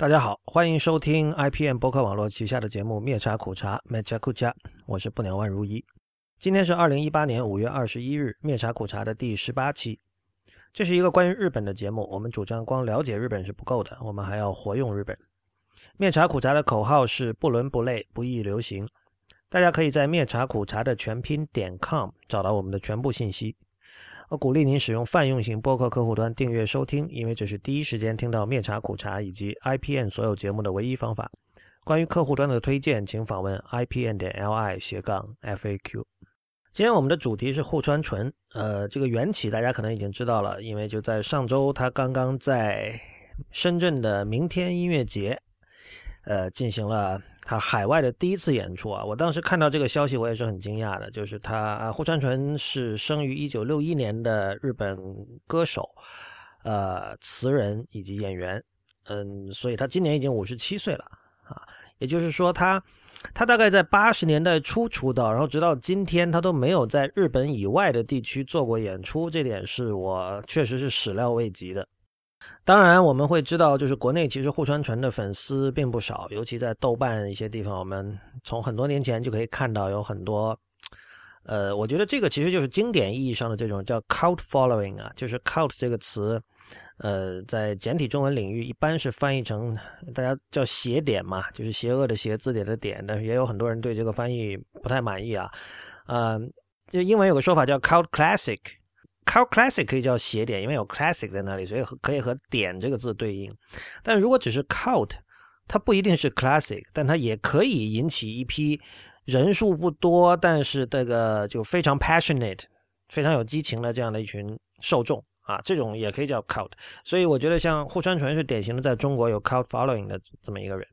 大家好，欢迎收听 IPM 博客网络旗下的节目《灭茶苦茶》灭茶苦茶，我是不鸟万如一。今天是二零一八年五月二十一日，《灭茶苦茶》的第十八期。这是一个关于日本的节目，我们主张光了解日本是不够的，我们还要活用日本。灭茶苦茶的口号是不伦不类，不易流行。大家可以在灭茶苦茶的全拼点 com 找到我们的全部信息。我鼓励您使用泛用型播客客户端订阅收听，因为这是第一时间听到灭茶苦茶以及 IPN 所有节目的唯一方法。关于客户端的推荐，请访问 IPN 点 LI 斜杠 FAQ。今天我们的主题是户川纯，呃，这个缘起大家可能已经知道了，因为就在上周，他刚刚在深圳的明天音乐节，呃，进行了。他海外的第一次演出啊，我当时看到这个消息，我也是很惊讶的。就是他，户川纯是生于一九六一年的日本歌手，呃，词人以及演员，嗯，所以他今年已经五十七岁了啊。也就是说，他他大概在八十年代初出道，然后直到今天，他都没有在日本以外的地区做过演出，这点是我确实是始料未及的。当然，我们会知道，就是国内其实户川纯的粉丝并不少，尤其在豆瓣一些地方，我们从很多年前就可以看到有很多，呃，我觉得这个其实就是经典意义上的这种叫 cult following 啊，就是 cult 这个词，呃，在简体中文领域一般是翻译成大家叫邪点嘛，就是邪恶的邪字典的点，但是也有很多人对这个翻译不太满意啊，嗯，就英文有个说法叫 cult classic。Cult classic 可以叫斜点，因为有 classic 在那里，所以可以和点这个字对应。但如果只是 cult，它不一定是 classic，但它也可以引起一批人数不多，但是这个就非常 passionate、非常有激情的这样的一群受众啊，这种也可以叫 cult。所以我觉得像户川纯是典型的在中国有 cult following 的这么一个人。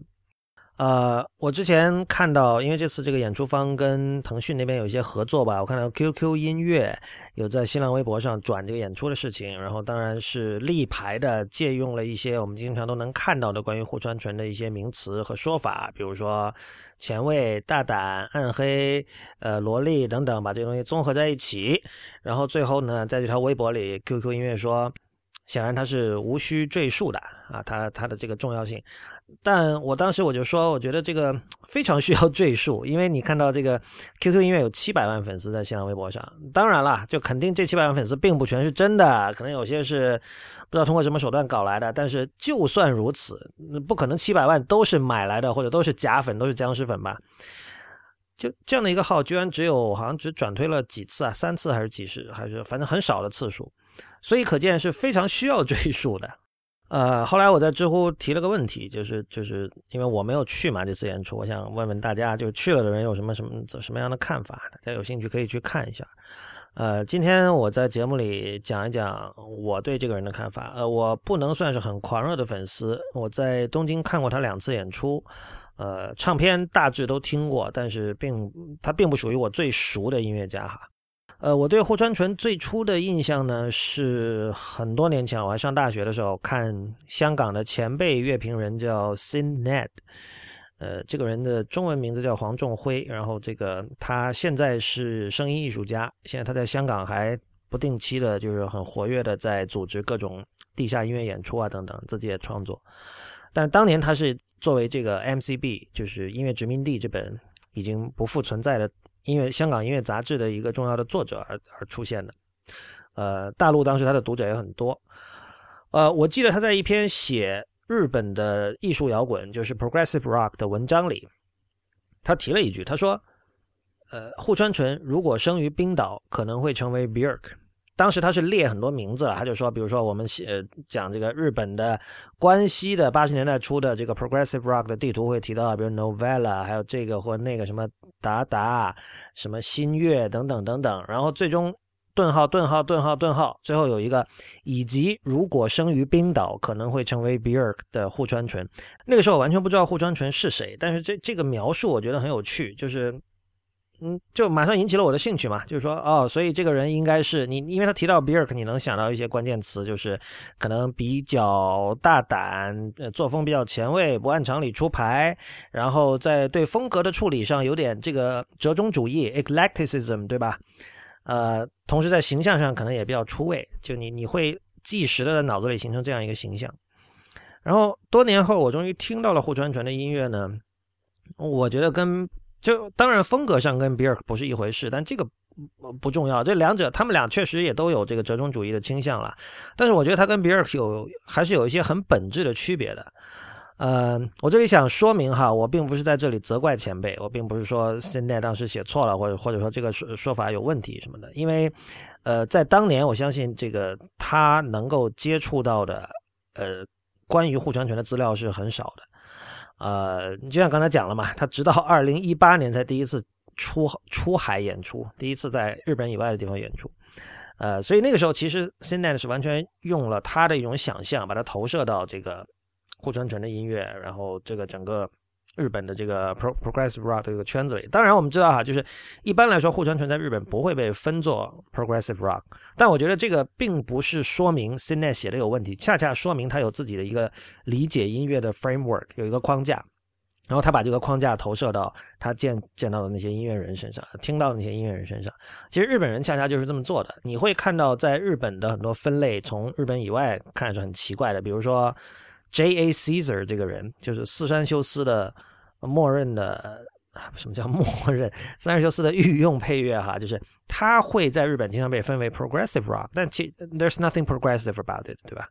呃，我之前看到，因为这次这个演出方跟腾讯那边有一些合作吧，我看到 QQ 音乐有在新浪微博上转这个演出的事情，然后当然是立牌的借用了一些我们经常都能看到的关于户川纯的一些名词和说法，比如说前卫、大胆、暗黑、呃萝莉等等，把这些东西综合在一起，然后最后呢，在这条微博里，QQ 音乐说。显然它是无需赘述的啊，它它的这个重要性。但我当时我就说，我觉得这个非常需要赘述，因为你看到这个 QQ 音乐有七百万粉丝在新浪微博上，当然了，就肯定这七百万粉丝并不全是真的，可能有些是不知道通过什么手段搞来的。但是就算如此，不可能七百万都是买来的，或者都是假粉，都是僵尸粉吧？就这样的一个号，居然只有好像只转推了几次啊，三次还是几十，还是反正很少的次数。所以可见是非常需要追溯的，呃，后来我在知乎提了个问题，就是就是因为我没有去嘛这次演出，我想问问大家，就去了的人有什么什么什么样的看法？大家有兴趣可以去看一下。呃，今天我在节目里讲一讲我对这个人的看法。呃，我不能算是很狂热的粉丝，我在东京看过他两次演出，呃，唱片大致都听过，但是并他并不属于我最熟的音乐家哈。呃，我对霍川纯最初的印象呢，是很多年前我还上大学的时候看香港的前辈乐评人叫 Sin Ned，呃，这个人的中文名字叫黄仲辉，然后这个他现在是声音艺术家，现在他在香港还不定期的，就是很活跃的在组织各种地下音乐演出啊等等，自己也创作。但当年他是作为这个 MCB，就是音乐殖民地这本已经不复存在的。音乐香港音乐杂志的一个重要的作者而而出现的，呃，大陆当时他的读者也很多，呃，我记得他在一篇写日本的艺术摇滚，就是 progressive rock 的文章里，他提了一句，他说，呃，户川纯如果生于冰岛，可能会成为 Björk。当时他是列很多名字了，他就说，比如说我们写讲这个日本的关西的八十年代初的这个 progressive rock 的地图会提到，比如 Novella，还有这个或那个什么达达，什么新月等等等等，然后最终顿号顿号顿号顿号，最后有一个以及如果生于冰岛可能会成为比尔的护川纯。那个时候我完全不知道护川纯是谁，但是这这个描述我觉得很有趣，就是。嗯，就马上引起了我的兴趣嘛，就是说，哦，所以这个人应该是你，因为他提到 Björk，你能想到一些关键词，就是可能比较大胆，呃，作风比较前卫，不按常理出牌，然后在对风格的处理上有点这个折中主义 （eclecticism），对吧？呃，同时在形象上可能也比较出位，就你你会即时的在脑子里形成这样一个形象。然后多年后，我终于听到了户川纯的音乐呢。我觉得跟就当然风格上跟比尔不是一回事，但这个不重要。这两者他们俩确实也都有这个折中主义的倾向了，但是我觉得他跟比尔有还是有一些很本质的区别的。呃，我这里想说明哈，我并不是在这里责怪前辈，我并不是说现在当时写错了，或者或者说这个说说法有问题什么的，因为呃，在当年我相信这个他能够接触到的呃关于户川纯的资料是很少的。呃，你就像刚才讲了嘛，他直到二零一八年才第一次出出海演出，第一次在日本以外的地方演出。呃，所以那个时候其实 c i n e 是完全用了他的一种想象，把它投射到这个顾川纯的音乐，然后这个整个。日本的这个 pro progressive rock 这个圈子里，当然我们知道哈，就是一般来说，户川纯在日本不会被分作 progressive rock，但我觉得这个并不是说明 c i n e 写的有问题，恰恰说明他有自己的一个理解音乐的 framework，有一个框架，然后他把这个框架投射到他见见到的那些音乐人身上，听到的那些音乐人身上。其实日本人恰恰就是这么做的。你会看到在日本的很多分类，从日本以外看是很奇怪的，比如说。J.A. Caesar 这个人就是四山修斯的默认的，什么叫默认？四山修斯的御用配乐哈，就是他会在日本经常被分为 progressive rock，但其 there's nothing progressive about it，对吧？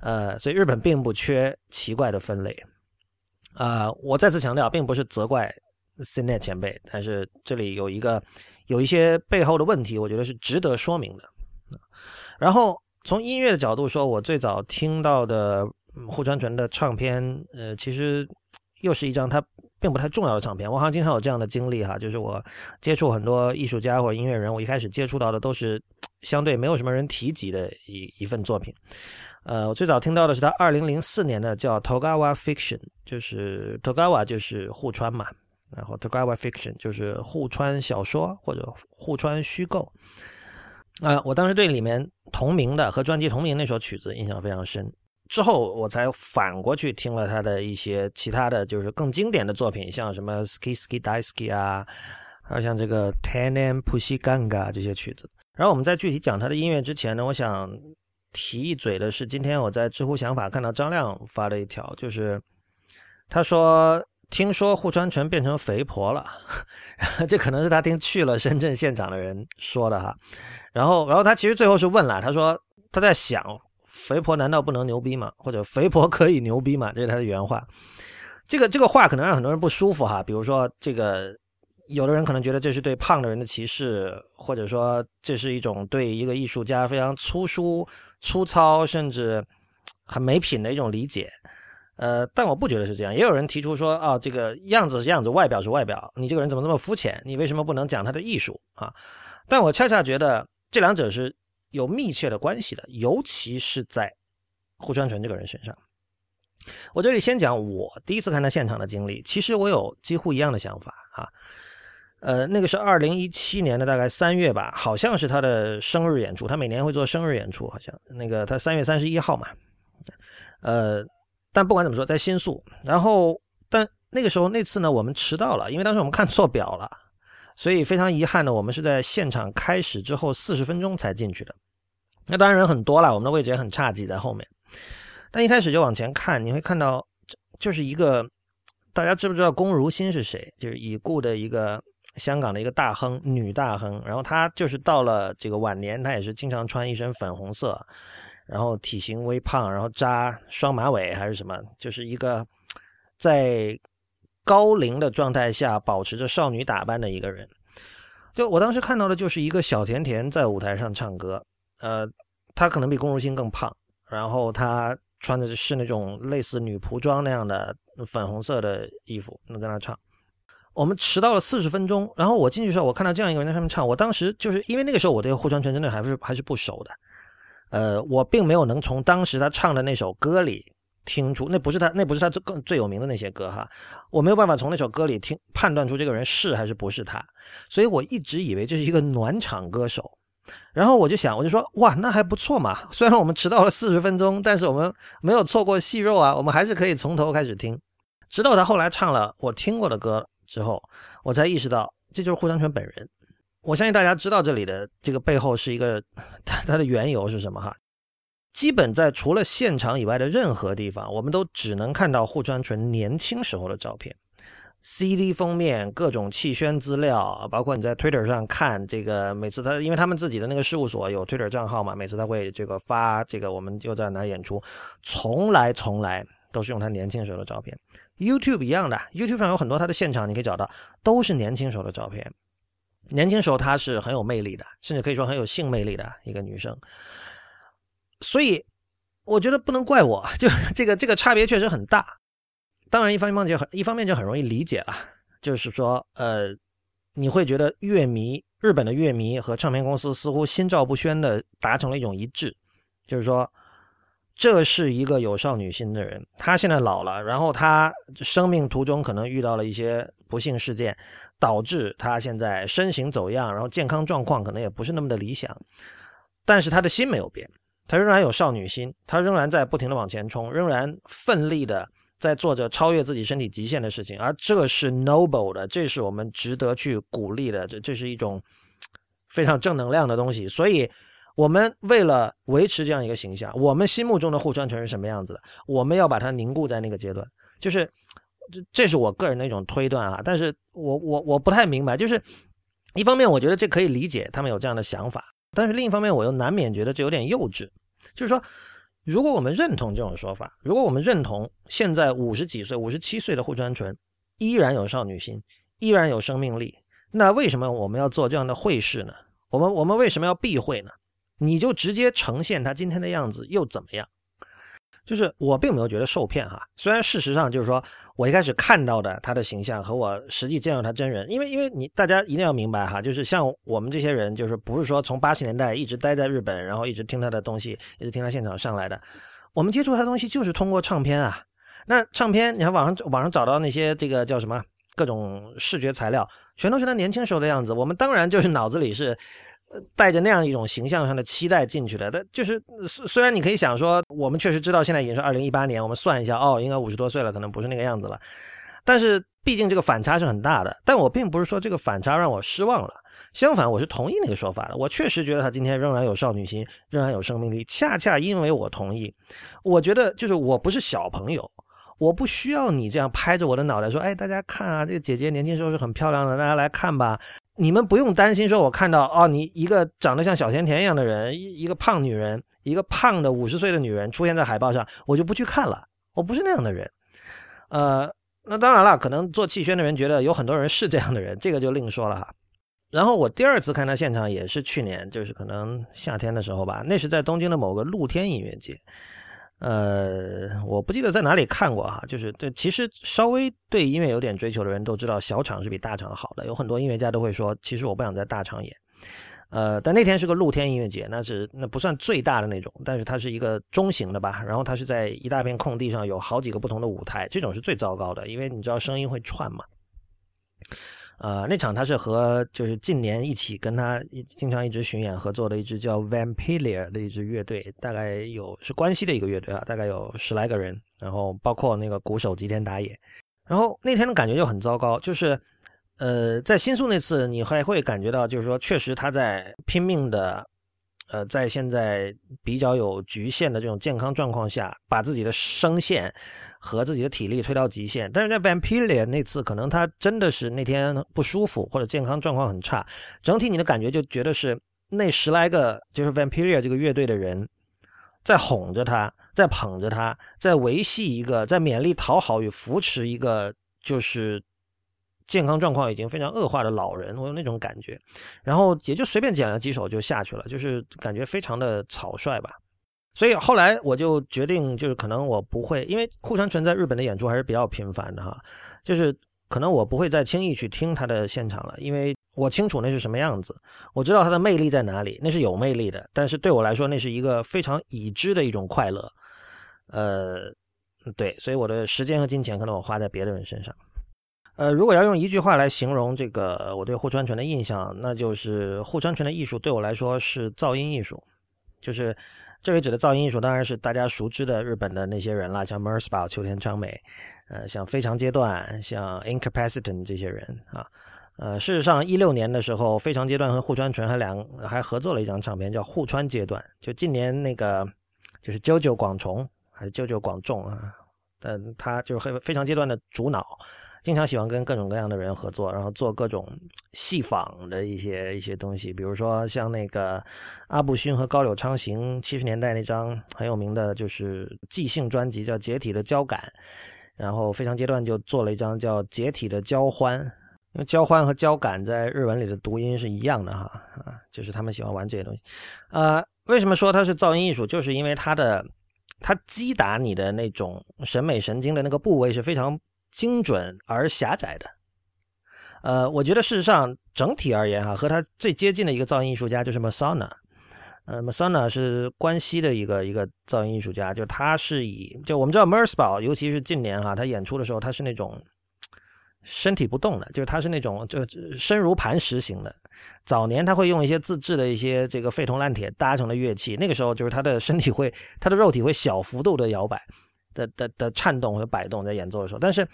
呃，所以日本并不缺奇怪的分类。呃，我再次强调，并不是责怪 c n e t 前辈，但是这里有一个有一些背后的问题，我觉得是值得说明的。然后从音乐的角度说，我最早听到的。户川纯的唱片，呃，其实又是一张他并不太重要的唱片。我好像经常有这样的经历哈，就是我接触很多艺术家或者音乐人，我一开始接触到的都是相对没有什么人提及的一一份作品。呃，我最早听到的是他二零零四年的叫 Togawa Fiction，就是 Togawa 就是户川嘛，然后 Togawa Fiction 就是户川小说或者户川虚构。啊，我当时对里面同名的和专辑同名那首曲子印象非常深。之后我才反过去听了他的一些其他的就是更经典的作品，像什么《Ski Ski Die Ski》啊，还有像这个《Tenem Pussy Gang》啊这些曲子。然后我们在具体讲他的音乐之前呢，我想提一嘴的是，今天我在知乎想法看到张亮发了一条，就是他说听说户川纯变成肥婆了，这可能是他听去了深圳现场的人说的哈。然后，然后他其实最后是问了，他说他在想。肥婆难道不能牛逼吗？或者肥婆可以牛逼吗？这是他的原话。这个这个话可能让很多人不舒服哈。比如说，这个有的人可能觉得这是对胖的人的歧视，或者说这是一种对一个艺术家非常粗疏、粗糙，甚至很没品的一种理解。呃，但我不觉得是这样。也有人提出说，啊，这个样子是样子，外表是外表，你这个人怎么这么肤浅？你为什么不能讲他的艺术啊？但我恰恰觉得这两者是。有密切的关系的，尤其是在户川纯这个人身上。我这里先讲我第一次看他现场的经历。其实我有几乎一样的想法啊。呃，那个是二零一七年的大概三月吧，好像是他的生日演出。他每年会做生日演出，好像那个他三月三十一号嘛。呃，但不管怎么说，在新宿。然后，但那个时候那次呢，我们迟到了，因为当时我们看错表了。所以非常遗憾的，我们是在现场开始之后四十分钟才进去的。那当然人很多了，我们的位置也很差，挤在后面。但一开始就往前看，你会看到，就是一个大家知不知道龚如心是谁？就是已故的一个香港的一个大亨，女大亨。然后她就是到了这个晚年，她也是经常穿一身粉红色，然后体型微胖，然后扎双马尾还是什么，就是一个在。高龄的状态下保持着少女打扮的一个人，就我当时看到的就是一个小甜甜在舞台上唱歌，呃，她可能比龚如心更胖，然后她穿的是那种类似女仆装那样的粉红色的衣服，那在那唱。我们迟到了四十分钟，然后我进去的时候，我看到这样一个人在上面唱，我当时就是因为那个时候我对户川纯真的还是还是不熟的，呃，我并没有能从当时他唱的那首歌里。听出那不是他，那不是他最更最有名的那些歌哈，我没有办法从那首歌里听判断出这个人是还是不是他，所以我一直以为这是一个暖场歌手，然后我就想，我就说哇，那还不错嘛，虽然我们迟到了四十分钟，但是我们没有错过戏肉啊，我们还是可以从头开始听，直到他后来唱了我听过的歌之后，我才意识到这就是户川纯本人。我相信大家知道这里的这个背后是一个他他的缘由是什么哈。基本在除了现场以外的任何地方，我们都只能看到户川纯年轻时候的照片。CD 封面、各种气宣资料，包括你在 Twitter 上看这个，每次他因为他们自己的那个事务所有 Twitter 账号嘛，每次他会这个发这个我们又在哪演出，从来从来都是用他年轻时候的照片。YouTube 一样的，YouTube 上有很多他的现场，你可以找到都是年轻时候的照片。年轻时候她是很有魅力的，甚至可以说很有性魅力的一个女生。所以我觉得不能怪我，就这个这个差别确实很大。当然，一方面就很一方面就很容易理解了，就是说，呃，你会觉得乐迷日本的乐迷和唱片公司似乎心照不宣的达成了一种一致，就是说，这是一个有少女心的人，他现在老了，然后他生命途中可能遇到了一些不幸事件，导致他现在身形走样，然后健康状况可能也不是那么的理想，但是他的心没有变，他仍然有少女心，他仍然在不停的往前冲，仍然奋力的。在做着超越自己身体极限的事情，而这是 noble 的，这是我们值得去鼓励的，这这是一种非常正能量的东西。所以，我们为了维持这样一个形象，我们心目中的户川城是什么样子的，我们要把它凝固在那个阶段。就是这，这是我个人的一种推断啊。但是我我我不太明白，就是一方面我觉得这可以理解他们有这样的想法，但是另一方面我又难免觉得这有点幼稚，就是说。如果我们认同这种说法，如果我们认同现在五十几岁、五十七岁的户川纯依然有少女心，依然有生命力，那为什么我们要做这样的会试呢？我们我们为什么要避讳呢？你就直接呈现他今天的样子又怎么样？就是我并没有觉得受骗哈，虽然事实上就是说我一开始看到的他的形象和我实际见到他真人，因为因为你大家一定要明白哈，就是像我们这些人，就是不是说从八十年代一直待在日本，然后一直听他的东西，一直听他现场上来的，我们接触他的东西就是通过唱片啊。那唱片，你看网上网上找到那些这个叫什么各种视觉材料，全都是他年轻时候的样子，我们当然就是脑子里是。带着那样一种形象上的期待进去的，但就是虽然你可以想说，我们确实知道现在已经是二零一八年，我们算一下，哦，应该五十多岁了，可能不是那个样子了。但是毕竟这个反差是很大的。但我并不是说这个反差让我失望了，相反，我是同意那个说法的。我确实觉得他今天仍然有少女心，仍然有生命力。恰恰因为我同意，我觉得就是我不是小朋友，我不需要你这样拍着我的脑袋说，哎，大家看啊，这个姐姐年轻时候是很漂亮的，大家来看吧。你们不用担心，说我看到哦，你一个长得像小甜甜一样的人，一一个胖女人，一个胖的五十岁的女人出现在海报上，我就不去看了。我不是那样的人。呃，那当然了，可能做气宣的人觉得有很多人是这样的人，这个就另说了哈。然后我第二次看他现场也是去年，就是可能夏天的时候吧，那是在东京的某个露天音乐节。呃，我不记得在哪里看过哈，就是这其实稍微对音乐有点追求的人都知道，小场是比大场好的。有很多音乐家都会说，其实我不想在大场演。呃，但那天是个露天音乐节，那是那不算最大的那种，但是它是一个中型的吧。然后它是在一大片空地上有好几个不同的舞台，这种是最糟糕的，因为你知道声音会串嘛。呃，那场他是和就是近年一起跟他一经常一直巡演合作的一支叫 Vampilia 的一支乐队，大概有是关西的一个乐队啊，大概有十来个人，然后包括那个鼓手吉田打野。然后那天的感觉就很糟糕，就是呃，在新宿那次你还会感觉到，就是说确实他在拼命的，呃，在现在比较有局限的这种健康状况下，把自己的声线。和自己的体力推到极限，但是在 Vampiria 那次，可能他真的是那天不舒服或者健康状况很差，整体你的感觉就觉得是那十来个就是 Vampiria 这个乐队的人在哄着他，在捧着他，在维系一个，在勉力讨好与扶持一个就是健康状况已经非常恶化的老人，我有那种感觉，然后也就随便剪了几首就下去了，就是感觉非常的草率吧。所以后来我就决定，就是可能我不会，因为户山纯在日本的演出还是比较频繁的哈，就是可能我不会再轻易去听他的现场了，因为我清楚那是什么样子，我知道他的魅力在哪里，那是有魅力的，但是对我来说那是一个非常已知的一种快乐，呃，对，所以我的时间和金钱可能我花在别的人身上，呃，如果要用一句话来形容这个我对户川纯的印象，那就是户川纯的艺术对我来说是噪音艺术，就是。这里指的噪音艺术当然是大家熟知的日本的那些人了，像 Merspa、秋田昌美，呃，像非常阶段、像 Incapacitant 这些人啊。呃，事实上，一六年的时候，非常阶段和户川纯还两还合作了一张唱片，叫《户川阶段》。就近年那个就是啾啾广重还是啾啾广众啊？但他就是非非常阶段的主脑，经常喜欢跟各种各样的人合作，然后做各种戏仿的一些一些东西，比如说像那个阿部勋和高柳昌行七十年代那张很有名的就是即兴专辑叫《解体的交感》，然后非常阶段就做了一张叫《解体的交欢》，因为交欢和交感在日文里的读音是一样的哈啊，就是他们喜欢玩这些东西。呃，为什么说它是噪音艺术？就是因为它的。它击打你的那种审美神经的那个部位是非常精准而狭窄的。呃，我觉得事实上整体而言哈，和他最接近的一个噪音艺术家就是 Masana。呃，Masana 是关西的一个一个噪音艺术家，就是他是以就我们知道 Merzbow，尤其是近年哈，他演出的时候他是那种。身体不动的，就是他是那种就身如磐石型的。早年他会用一些自制的一些这个废铜烂铁搭成的乐器，那个时候就是他的身体会，他的肉体会小幅度的摇摆的的的颤动和摆动在演奏的时候。但是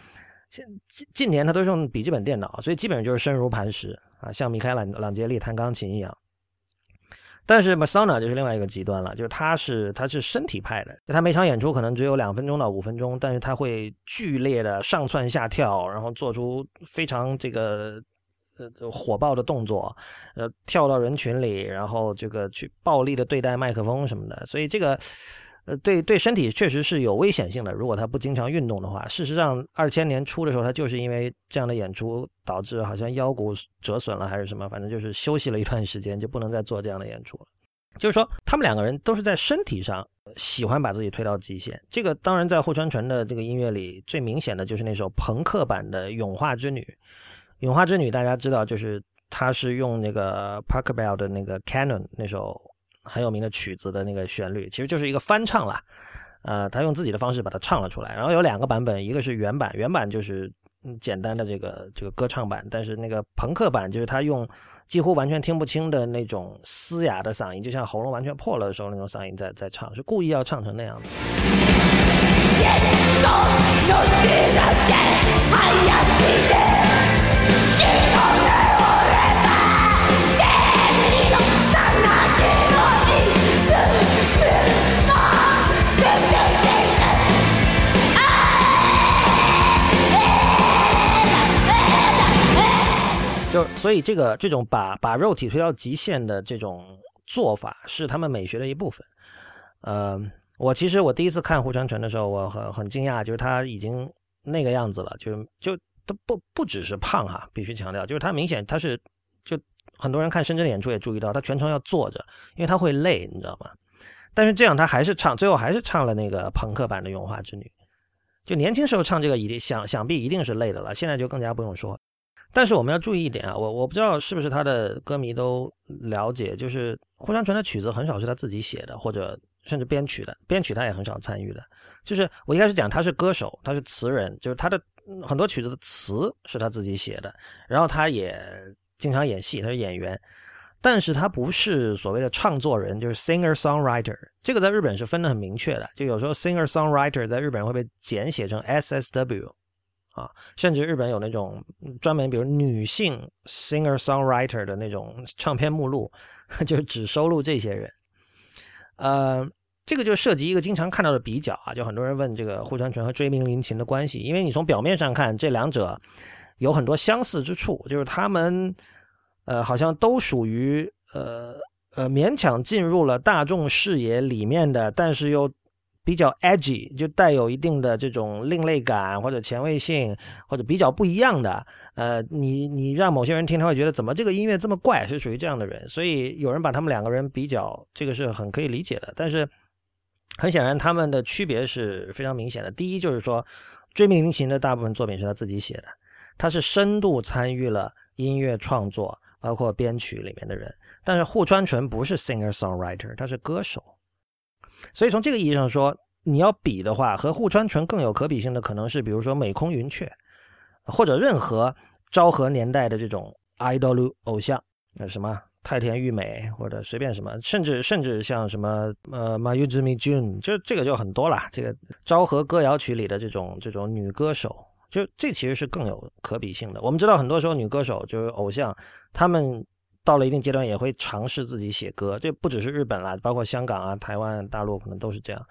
现近近年他都是用笔记本电脑，所以基本上就是身如磐石啊，像米开朗朗杰利弹钢琴一样。但是 Masana 就是另外一个极端了，就是他是他是身体派的，他每场演出可能只有两分钟到五分钟，但是他会剧烈的上蹿下跳，然后做出非常这个呃火爆的动作，呃跳到人群里，然后这个去暴力的对待麦克风什么的，所以这个。呃，对对，身体确实是有危险性的。如果他不经常运动的话，事实上，二千年初的时候，他就是因为这样的演出导致好像腰骨折损了还是什么，反正就是休息了一段时间，就不能再做这样的演出了。就是说，他们两个人都是在身体上喜欢把自己推到极限。这个当然在户川纯的这个音乐里最明显的就是那首朋克版的《永化之女》。《永化之女》大家知道，就是他是用那个 Parker Bell 的那个 Canon 那首。很有名的曲子的那个旋律，其实就是一个翻唱啦，呃，他用自己的方式把它唱了出来。然后有两个版本，一个是原版，原版就是简单的这个这个歌唱版，但是那个朋克版就是他用几乎完全听不清的那种嘶哑的嗓音，就像喉咙完全破了的时候那种嗓音在在唱，是故意要唱成那样的。所以这个这种把把肉体推到极限的这种做法是他们美学的一部分。呃，我其实我第一次看胡传纯的时候，我很很惊讶，就是他已经那个样子了，就是就他不不只是胖哈，必须强调，就是他明显他是就很多人看深圳的演出也注意到，他全程要坐着，因为他会累，你知道吗？但是这样他还是唱，最后还是唱了那个朋克版的《永化之女》。就年轻时候唱这个一定想想必一定是累的了，现在就更加不用说。但是我们要注意一点啊，我我不知道是不是他的歌迷都了解，就是胡传纯的曲子很少是他自己写的，或者甚至编曲的，编曲他也很少参与的。就是我一开始讲他是歌手，他是词人，就是他的很多曲子的词是他自己写的，然后他也经常演戏，他是演员，但是他不是所谓的唱作人，就是 singer songwriter，这个在日本是分得很明确的，就有时候 singer songwriter 在日本会被简写成 SSW。啊，甚至日本有那种专门，比如女性 singer songwriter 的那种唱片目录，就只收录这些人。呃，这个就涉及一个经常看到的比较啊，就很多人问这个户川纯和追名林檎的关系，因为你从表面上看，这两者有很多相似之处，就是他们呃好像都属于呃呃勉强进入了大众视野里面的，但是又。比较 edgy，就带有一定的这种另类感或者前卫性，或者比较不一样的。呃，你你让某些人听，他会觉得怎么这个音乐这么怪，是属于这样的人。所以有人把他们两个人比较，这个是很可以理解的。但是很显然，他们的区别是非常明显的。第一就是说，追名林檎的大部分作品是他自己写的，他是深度参与了音乐创作，包括编曲里面的人。但是户川纯不是 singer songwriter，他是歌手。所以从这个意义上说，你要比的话，和户川纯更有可比性的可能是，比如说美空云雀，或者任何昭和年代的这种 idol 偶像，呃，什么太田裕美，或者随便什么，甚至甚至像什么呃 Mayuzumi Jun，就这个就很多了。这个昭和歌谣曲里的这种这种女歌手，就这其实是更有可比性的。我们知道，很多时候女歌手就是偶像，他们。到了一定阶段也会尝试自己写歌。这不只是日本啦，包括香港啊、台湾、大陆可能都是这样。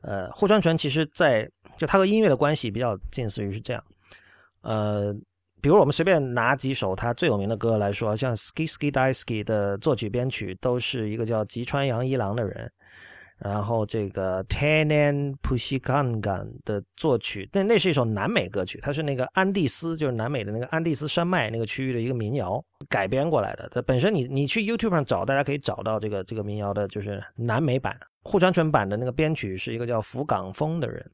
呃，户川纯其实在就他和音乐的关系比较近似于是这样。呃，比如我们随便拿几首他最有名的歌来说，像《Ski Ski Die Ski》的作曲编曲都是一个叫吉川洋一郎的人。然后这个 Tenan Pushikangan 的作曲，那那是一首南美歌曲，它是那个安第斯，就是南美的那个安第斯山脉那个区域的一个民谣改编过来的。它本身你你去 YouTube 上找，大家可以找到这个这个民谣的，就是南美版。沪川纯版的那个编曲是一个叫福冈风的人。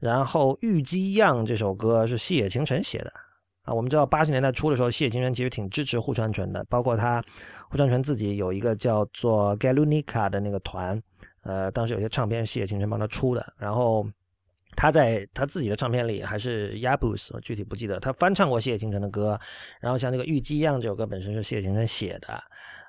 然后玉姬样这首歌是细野晴臣写的啊。我们知道八十年代初的时候，细野晴臣其实挺支持户川纯的，包括他户川纯自己有一个叫做 Galunica 的那个团。呃，当时有些唱片是野晴臣帮他出的，然后他在他自己的唱片里还是 Yabus，具体不记得，他翻唱过谢晴臣的歌，然后像那个《玉姬样》这首歌本身是谢晴臣写的，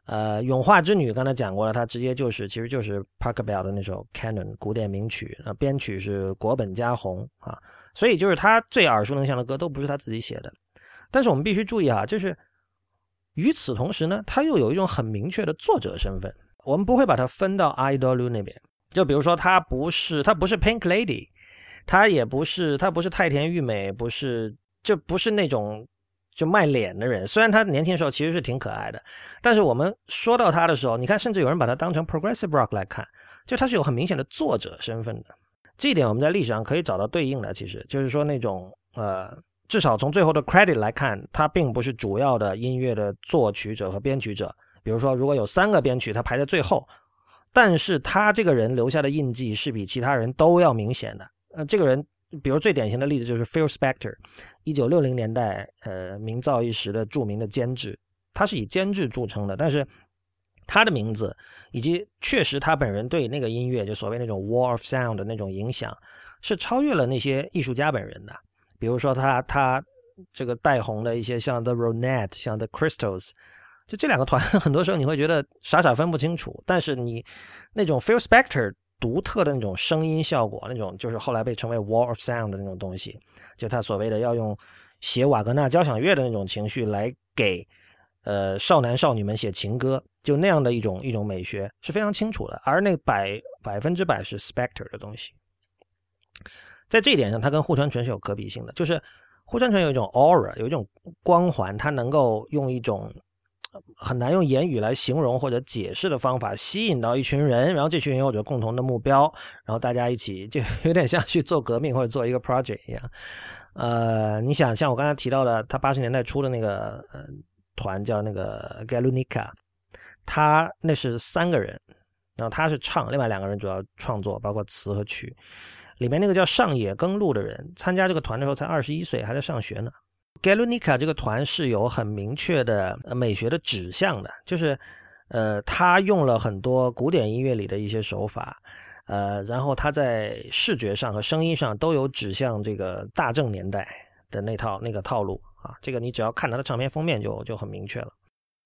呃，《永化之女》刚才讲过了，他直接就是其实就是 Parker Bell 的那首 Canon 古典名曲，那编曲是国本家宏啊，所以就是他最耳熟能详的歌都不是他自己写的，但是我们必须注意啊，就是与此同时呢，他又有一种很明确的作者身份。我们不会把它分到 idol 那边，就比如说他不是他不是 Pink Lady，他也不是他不是太田裕美，不是就不是那种就卖脸的人。虽然他年轻的时候其实是挺可爱的，但是我们说到他的时候，你看，甚至有人把他当成 progressive rock 来看，就他是有很明显的作者身份的。这一点我们在历史上可以找到对应的，其实就是说那种呃，至少从最后的 credit 来看，他并不是主要的音乐的作曲者和编曲者。比如说，如果有三个编曲，他排在最后，但是他这个人留下的印记是比其他人都要明显的。呃，这个人，比如最典型的例子就是 Phil Spector，一九六零年代呃名噪一时的著名的监制，他是以监制著称的，但是他的名字以及确实他本人对那个音乐就所谓那种 Wall of Sound 的那种影响，是超越了那些艺术家本人的。比如说他他这个带红的一些像 The Ronette，像 The Crystals。就这两个团，很多时候你会觉得傻傻分不清楚，但是你那种 Phil Spector 独特的那种声音效果，那种就是后来被称为 Wall of Sound 的那种东西，就他所谓的要用写瓦格纳交响乐的那种情绪来给呃少男少女们写情歌，就那样的一种一种美学是非常清楚的，而那百百分之百是 Spector 的东西，在这一点上，他跟户川纯是有可比性的，就是户川纯有一种 aura，有一种光环，他能够用一种。很难用言语来形容或者解释的方法吸引到一群人，然后这群人有着共同的目标，然后大家一起就 有点像去做革命或者做一个 project 一样。呃，你想像我刚才提到的，他八十年代初的那个呃团叫那个 Galunica，他那是三个人，然后他是唱，另外两个人主要创作，包括词和曲。里面那个叫上野耕路的人参加这个团的时候才二十一岁，还在上学呢。Galunica 这个团是有很明确的美学的指向的，就是，呃，他用了很多古典音乐里的一些手法，呃，然后他在视觉上和声音上都有指向这个大正年代的那套那个套路啊。这个你只要看他的唱片封面就就很明确了。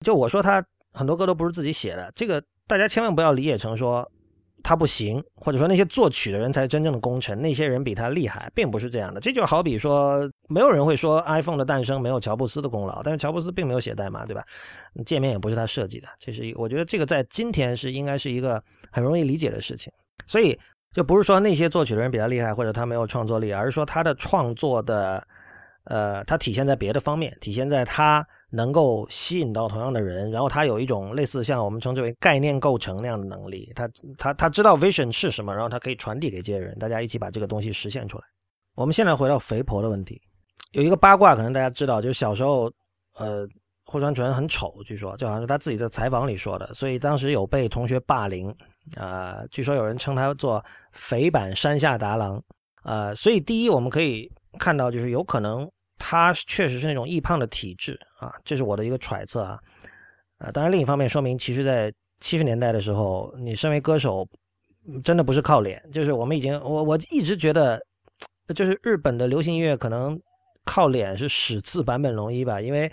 就我说他很多歌都不是自己写的，这个大家千万不要理解成说。他不行，或者说那些作曲的人才是真正的功臣，那些人比他厉害，并不是这样的。这就好比说，没有人会说 iPhone 的诞生没有乔布斯的功劳，但是乔布斯并没有写代码，对吧？界面也不是他设计的，这是一个，我觉得这个在今天是应该是一个很容易理解的事情。所以就不是说那些作曲的人比他厉害，或者他没有创作力，而是说他的创作的，呃，他体现在别的方面，体现在他。能够吸引到同样的人，然后他有一种类似像我们称之为概念构成那样的能力，他他他知道 vision 是什么，然后他可以传递给这些人，大家一起把这个东西实现出来。我们现在回到肥婆的问题，有一个八卦可能大家知道，就是小时候，呃，霍川纯很丑，据说就好像是他自己在采访里说的，所以当时有被同学霸凌，啊，据说有人称他做肥版山下达郎，啊，所以第一我们可以看到就是有可能。他确实是那种易胖的体质啊，这是我的一个揣测啊，啊，当然另一方面说明，其实，在七十年代的时候，你身为歌手，真的不是靠脸，就是我们已经，我我一直觉得，就是日本的流行音乐可能靠脸是始自坂本龙一吧，因为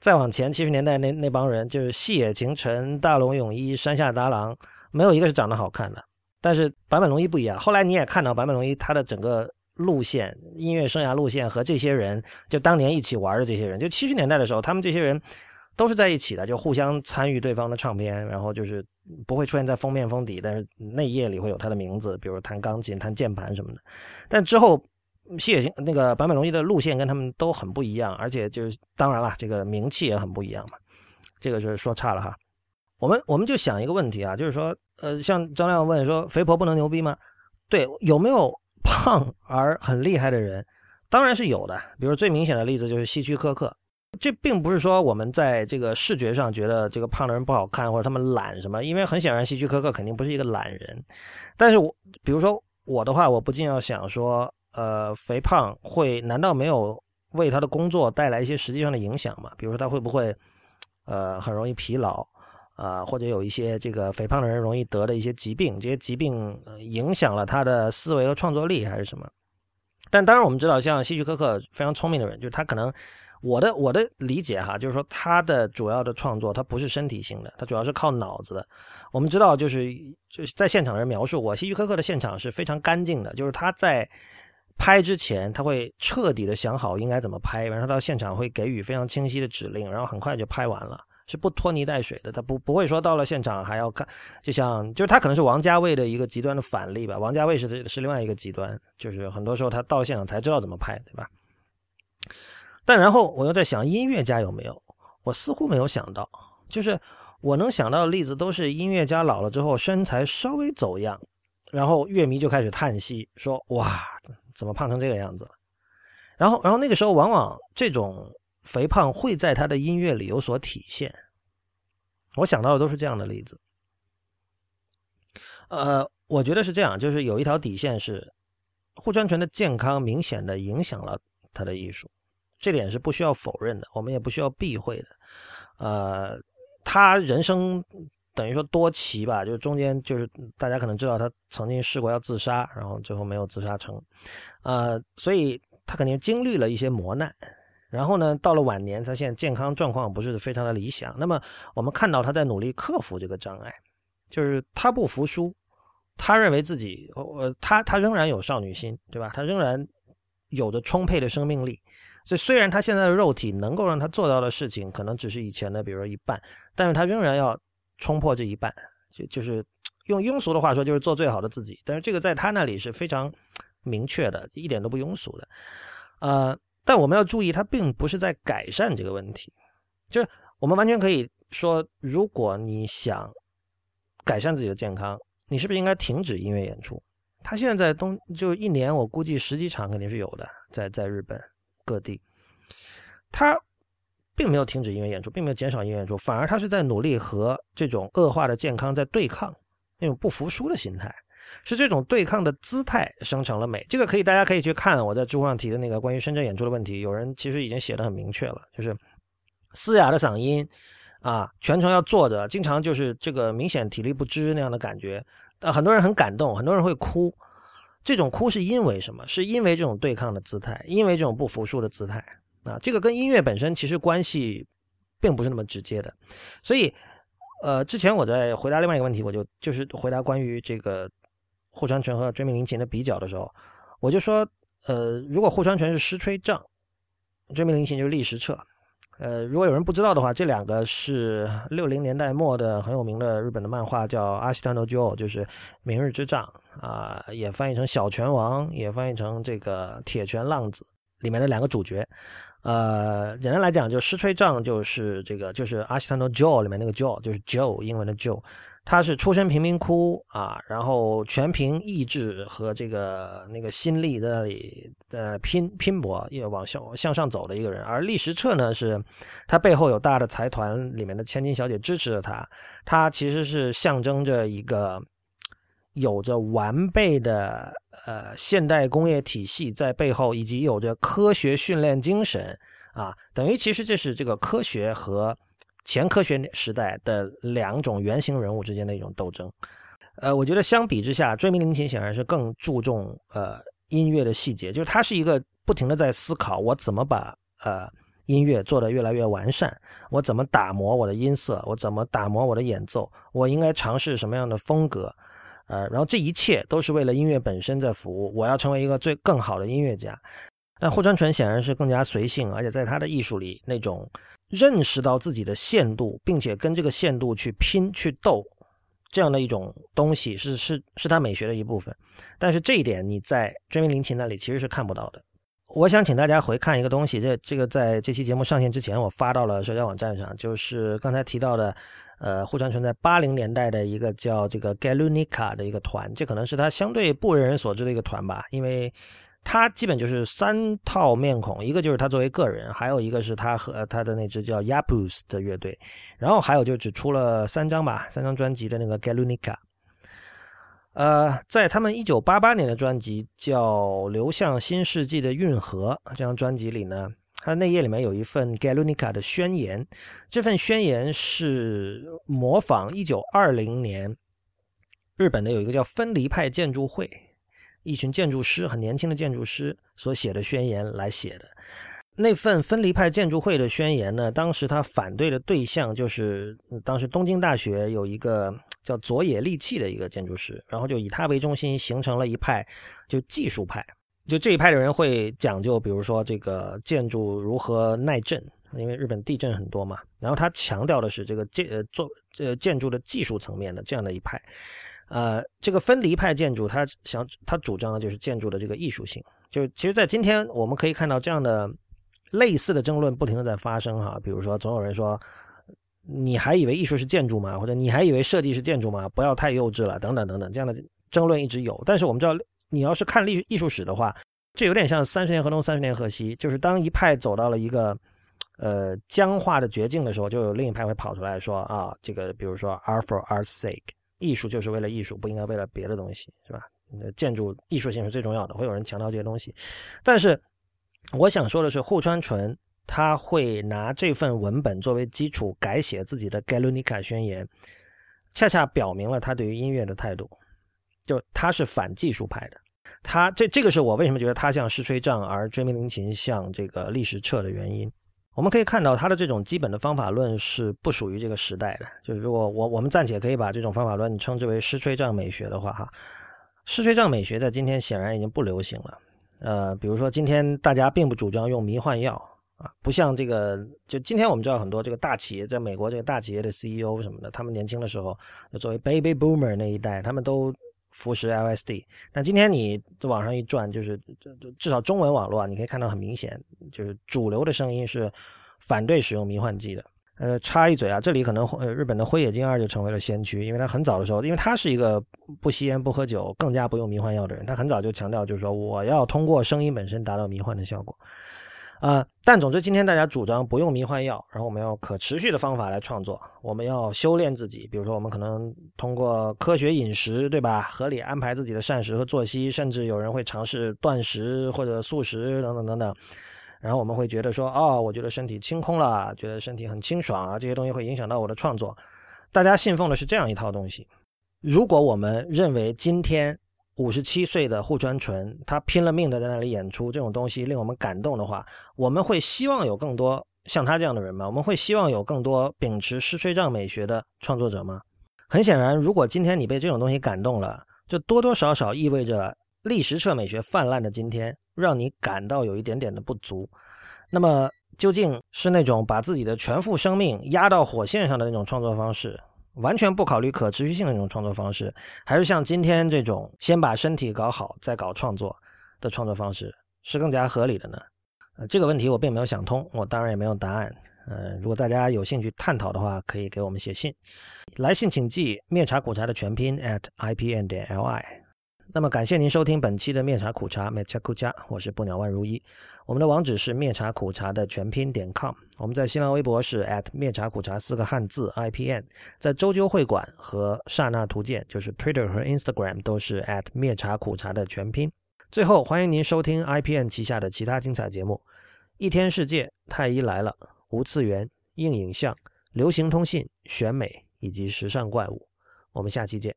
再往前七十年代那那帮人，就是细野晴臣、大龙泳衣、山下达郎，没有一个是长得好看的，但是坂本龙一不一样，后来你也看到坂本龙一他的整个。路线音乐生涯路线和这些人，就当年一起玩的这些人，就七十年代的时候，他们这些人都是在一起的，就互相参与对方的唱片，然后就是不会出现在封面封底，但是内页里会有他的名字，比如弹钢琴、弹键盘什么的。但之后，谢野那个坂本龙一的路线跟他们都很不一样，而且就是当然了，这个名气也很不一样嘛。这个就是说差了哈。我们我们就想一个问题啊，就是说，呃，像张亮问说，肥婆不能牛逼吗？对，有没有胖而很厉害的人？当然是有的。比如最明显的例子就是希区柯克。这并不是说我们在这个视觉上觉得这个胖的人不好看，或者他们懒什么，因为很显然希区柯克肯定不是一个懒人。但是我比如说我的话，我不禁要想说，呃，肥胖会难道没有为他的工作带来一些实际上的影响吗？比如说他会不会呃很容易疲劳啊，或者有一些这个肥胖的人容易得的一些疾病，这些疾病影响了他的思维和创作力还是什么？但当然我们知道，像希区柯克非常聪明的人，就是他可能。我的我的理解哈，就是说他的主要的创作，他不是身体性的，他主要是靠脑子的。我们知道，就是就是在现场的人描述过，希区柯克的现场是非常干净的，就是他在拍之前，他会彻底的想好应该怎么拍，然后到现场会给予非常清晰的指令，然后很快就拍完了，是不拖泥带水的。他不不会说到了现场还要看，就像就是他可能是王家卫的一个极端的反例吧。王家卫是是另外一个极端，就是很多时候他到现场才知道怎么拍，对吧？但然后我又在想，音乐家有没有？我似乎没有想到。就是我能想到的例子，都是音乐家老了之后身材稍微走样，然后乐迷就开始叹息，说：“哇，怎么胖成这个样子？”然后，然后那个时候，往往这种肥胖会在他的音乐里有所体现。我想到的都是这样的例子。呃，我觉得是这样，就是有一条底线是，户川纯的健康明显的影响了他的艺术。这点是不需要否认的，我们也不需要避讳的。呃，他人生等于说多奇吧，就是中间就是大家可能知道他曾经试过要自杀，然后最后没有自杀成。呃，所以他肯定经历了一些磨难。然后呢，到了晚年，他现在健康状况不是非常的理想。那么我们看到他在努力克服这个障碍，就是他不服输，他认为自己，呃，他他仍然有少女心，对吧？他仍然有着充沛的生命力。所以，虽然他现在的肉体能够让他做到的事情可能只是以前的，比如说一半，但是他仍然要冲破这一半，就就是用庸俗的话说，就是做最好的自己。但是这个在他那里是非常明确的，一点都不庸俗的。呃，但我们要注意，他并不是在改善这个问题。就是我们完全可以说，如果你想改善自己的健康，你是不是应该停止音乐演出？他现在在东就一年，我估计十几场肯定是有的，在在日本。各地，他并没有停止音乐演出，并没有减少音乐演出，反而他是在努力和这种恶化的健康在对抗，那种不服输的心态，是这种对抗的姿态生成了美。这个可以，大家可以去看我在知乎上提的那个关于深圳演出的问题，有人其实已经写的很明确了，就是嘶哑的嗓音啊，全程要坐着，经常就是这个明显体力不支那样的感觉，呃，很多人很感动，很多人会哭。这种哭是因为什么？是因为这种对抗的姿态，因为这种不服输的姿态啊！这个跟音乐本身其实关系并不是那么直接的。所以，呃，之前我在回答另外一个问题，我就就是回答关于这个户川纯和追命林琴的比较的时候，我就说，呃，如果户川纯是实吹杖，追命林琴就是立时彻。呃，如果有人不知道的话，这两个是六零年代末的很有名的日本的漫画，叫《阿西坦诺 Jo》，就是《明日之杖》啊，也翻译成《小拳王》，也翻译成这个《铁拳浪子》里面的两个主角。呃，简单来讲，就施吹杖就是这个，就是《阿西坦诺 Jo》里面那个 Joe，就是 Joe，英文的 Joe。他是出身贫民窟啊，然后全凭意志和这个那个心力在那里呃拼拼搏，也往向向上走的一个人。而厉时彻呢，是他背后有大的财团里面的千金小姐支持着他，他其实是象征着一个有着完备的呃现代工业体系在背后，以及有着科学训练精神啊，等于其实这是这个科学和。前科学时代的两种原型人物之间的一种斗争，呃，我觉得相比之下，追名林琴显然是更注重呃音乐的细节，就是他是一个不停的在思考我怎么把呃音乐做得越来越完善，我怎么打磨我的音色，我怎么打磨我的演奏，我应该尝试什么样的风格，呃，然后这一切都是为了音乐本身在服务，我要成为一个最更好的音乐家。那户川纯显然是更加随性，而且在他的艺术里那种。认识到自己的限度，并且跟这个限度去拼去斗，这样的一种东西是是是他美学的一部分。但是这一点你在追名林琴那里其实是看不到的。我想请大家回看一个东西，这这个在这期节目上线之前，我发到了社交网站上，就是刚才提到的，呃，户川纯在八零年代的一个叫这个 Galunica 的一个团，这可能是他相对不为人所知的一个团吧，因为。他基本就是三套面孔，一个就是他作为个人，还有一个是他和他的那支叫 Yapus 的乐队，然后还有就只出了三张吧，三张专辑的那个 Galunica。呃，在他们一九八八年的专辑叫《流向新世纪的运河》这张专辑里呢，它的内页里面有一份 Galunica 的宣言，这份宣言是模仿一九二零年日本的有一个叫分离派建筑会。一群建筑师，很年轻的建筑师所写的宣言来写的那份分离派建筑会的宣言呢？当时他反对的对象就是当时东京大学有一个叫佐野利器的一个建筑师，然后就以他为中心形成了一派，就技术派。就这一派的人会讲究，比如说这个建筑如何耐震，因为日本地震很多嘛。然后他强调的是这个建呃做这建筑的技术层面的这样的一派。呃，这个分离派建筑，他想他主张的就是建筑的这个艺术性。就其实，在今天我们可以看到这样的类似的争论不停的在发生哈。比如说，总有人说，你还以为艺术是建筑吗？或者你还以为设计是建筑吗？不要太幼稚了，等等等等，这样的争论一直有。但是我们知道，你要是看历艺术史的话，这有点像三十年河东，三十年河西，就是当一派走到了一个呃僵化的绝境的时候，就有另一派会跑出来说啊，这个比如说 art for art's sake。艺术就是为了艺术，不应该为了别的东西，是吧？建筑艺术性是最重要的，会有人强调这些东西。但是我想说的是，户川纯他会拿这份文本作为基础改写自己的《Galunica 宣言》，恰恰表明了他对于音乐的态度，就他是反技术派的。他这这个是我为什么觉得他像石吹杖，而追名林琴像这个历史彻的原因。我们可以看到，他的这种基本的方法论是不属于这个时代的。就是如果我我们暂且可以把这种方法论称之为失吹杖美学的话，哈，失吹杖美学在今天显然已经不流行了。呃，比如说今天大家并不主张用迷幻药啊，不像这个，就今天我们知道很多这个大企业，在美国这个大企业的 CEO 什么的，他们年轻的时候，作为 Baby Boomer 那一代，他们都。服食 LSD，那今天你在网上一转，就是至少中文网络啊，你可以看到很明显，就是主流的声音是反对使用迷幻剂的。呃，插一嘴啊，这里可能呃日本的灰野金二就成为了先驱，因为他很早的时候，因为他是一个不吸烟不喝酒，更加不用迷幻药的人，他很早就强调，就是说我要通过声音本身达到迷幻的效果。呃，但总之，今天大家主张不用迷幻药，然后我们要可持续的方法来创作，我们要修炼自己，比如说我们可能通过科学饮食，对吧？合理安排自己的膳食和作息，甚至有人会尝试断食或者素食等等等等。然后我们会觉得说，哦，我觉得身体清空了，觉得身体很清爽啊，这些东西会影响到我的创作。大家信奉的是这样一套东西。如果我们认为今天，五十七岁的户川纯，他拼了命的在那里演出，这种东西令我们感动的话，我们会希望有更多像他这样的人吗？我们会希望有更多秉持失吹障美学的创作者吗？很显然，如果今天你被这种东西感动了，这多多少少意味着历史彻美学泛滥的今天，让你感到有一点点的不足。那么，究竟是那种把自己的全副生命压到火线上的那种创作方式？完全不考虑可持续性的那种创作方式，还是像今天这种先把身体搞好再搞创作的创作方式，是更加合理的呢？呃，这个问题我并没有想通，我当然也没有答案。呃，如果大家有兴趣探讨的话，可以给我们写信，来信请寄灭茶苦茶的全拼 at ipn 点 li。那么感谢您收听本期的灭茶苦茶 m e c h a k u c h a 我是不鸟万如一。我们的网址是灭茶苦茶的全拼点 com。我们在新浪微博是 at 灭茶苦茶四个汉字 ipn，在周究会馆和刹那图鉴就是 Twitter 和 Instagram 都是 at 灭茶苦茶的全拼。最后欢迎您收听 IPN 旗下的其他精彩节目：一天世界、太医来了、无次元、硬影像、流行通信、选美以及时尚怪物。我们下期见。